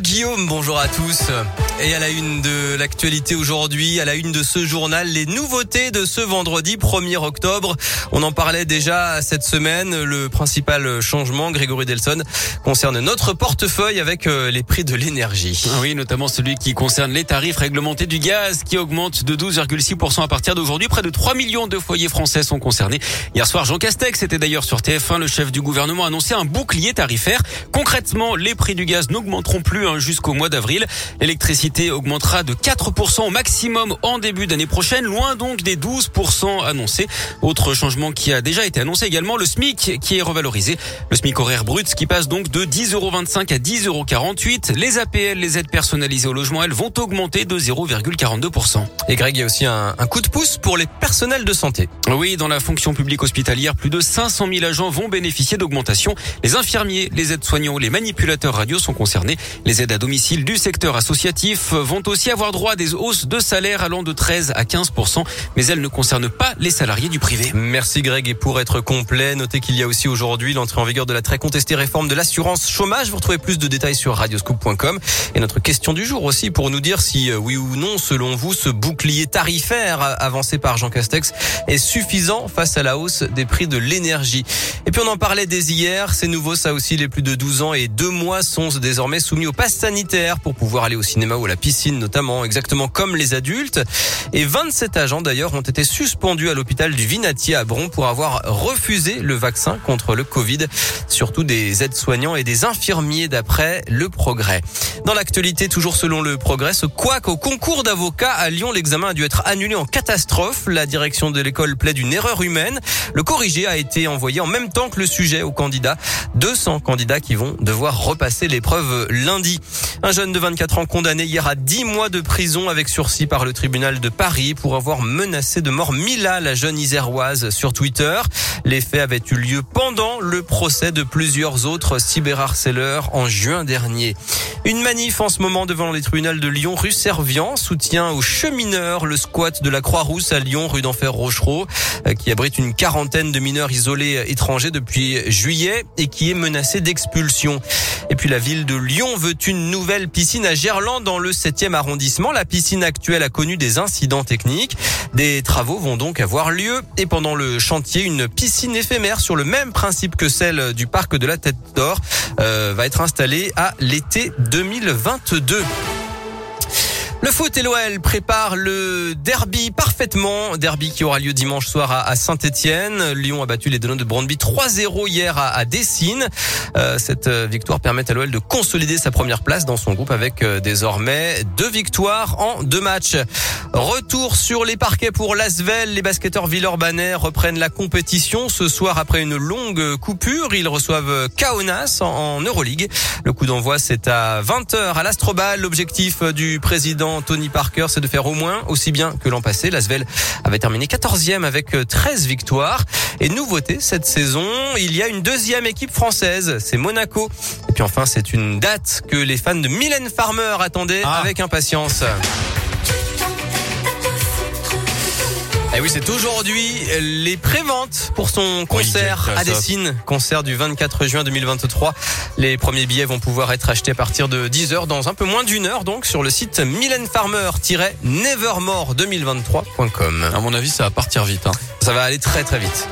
Guillaume, bonjour à tous. Et à la une de l'actualité aujourd'hui, à la une de ce journal, les nouveautés de ce vendredi 1er octobre. On en parlait déjà cette semaine. Le principal changement, Grégory Delson, concerne notre portefeuille avec euh, les prix de l'énergie. Oui, notamment celui qui concerne les tarifs réglementés du gaz qui augmentent de 12,6% à partir d'aujourd'hui. Près de 3 millions de foyers français sont concernés. Hier soir, Jean Castex était d'ailleurs sur TF1. Le chef du gouvernement a annoncé un bouclier tarifaire. Concrètement, les prix du gaz n'augmenteront plus jusqu'au mois d'avril. L'électricité augmentera de 4% au maximum en début d'année prochaine, loin donc des 12% annoncés. Autre changement qui a déjà été annoncé également, le SMIC qui est revalorisé. Le SMIC horaire brut qui passe donc de 10,25 à 10,48 Les APL, les aides personnalisées au logement, elles vont augmenter de 0,42%. Et Greg, il y a aussi un, un coup de pouce pour les personnels de santé. Oui, dans la fonction publique hospitalière, plus de 500 000 agents vont bénéficier d'augmentation. Les infirmiers, les aides-soignants, les manipulateurs radio sont concernés. Les aides à domicile du secteur associatif vont aussi avoir droit à des hausses de salaire allant de 13 à 15 mais elles ne concernent pas les salariés du privé. Merci Greg. Et pour être complet, notez qu'il y a aussi aujourd'hui l'entrée en vigueur de la très contestée réforme de l'assurance chômage. Vous retrouvez plus de détails sur radioscoop.com. Et notre question du jour aussi pour nous dire si euh, oui ou non, selon vous, ce bouclier tarifaire avancé par Jean Castex est suffisant face à la hausse des prix de l'énergie. Et puis on en parlait dès hier, c'est nouveau ça aussi, les plus de 12 ans et 2 mois sont désormais soumis au pass sanitaire pour pouvoir aller au cinéma ou à la piscine notamment, exactement comme les adultes. Et 27 agents d'ailleurs ont été suspendus à l'hôpital du Vinatier à Bron pour avoir refusé le vaccin contre le Covid, surtout des aides-soignants et des infirmiers d'après le progrès. Dans l'actualité, toujours selon le progrès, ce quoique au concours d'avocats à Lyon, l'examen a dû être annulé en catastrophe. La direction de l'école plaide une erreur humaine. Le corrigé a été envoyé en même temps que le sujet aux candidats. 200 candidats qui vont devoir repasser l'épreuve lundi. Un jeune de 24 ans condamné hier à 10 mois de prison avec sursis par le tribunal de Paris pour avoir menacé de mort Mila, la jeune iséroise, sur Twitter. Les faits avaient eu lieu pendant le procès de plusieurs autres cyberharceleurs en juin dernier. Une manif en ce moment devant les tribunaux de Lyon, rue Servian, soutien aux chemineurs, le squat de la Croix-Rousse à Lyon, rue d'Enfer Rochereau, euh, qui abrite une quarantaine de mineurs isolés étrangers depuis juillet et qui est menacé d'expulsion. Et puis la ville de Lyon veut une nouvelle piscine à Gerland dans le 7e arrondissement. La piscine actuelle a connu des incidents techniques. Des travaux vont donc avoir lieu et pendant le chantier, une piscine éphémère sur le même principe que celle du parc de la Tête d'Or euh, va être installée à l'été 2022. Le foot et l'OL préparent le derby parfaitement. Derby qui aura lieu dimanche soir à Saint-Etienne. Lyon a battu les Denots de Brondby 3-0 hier à, à Dessine. Euh, cette euh, victoire permet à l'OL de consolider sa première place dans son groupe avec euh, désormais deux victoires en deux matchs. Retour sur les parquets pour l'Asvel. Les basketteurs villeurbanais reprennent la compétition ce soir après une longue coupure. Ils reçoivent Kaunas en Euroleague. Le coup d'envoi c'est à 20h à l'Astrobal. L'objectif du président Tony Parker, c'est de faire au moins aussi bien que l'an passé. L'Asvel avait terminé 14e avec 13 victoires. Et nouveauté cette saison, il y a une deuxième équipe française, c'est Monaco. Et puis enfin, c'est une date que les fans de Mylène Farmer attendaient ah. avec impatience. Et eh oui, c'est aujourd'hui les préventes pour son concert à Dessine, concert du 24 juin 2023. Les premiers billets vont pouvoir être achetés à partir de 10 heures dans un peu moins d'une heure donc sur le site milenfarmer-nevermore2023.com. À mon avis, ça va partir vite. Hein. Ça va aller très très vite.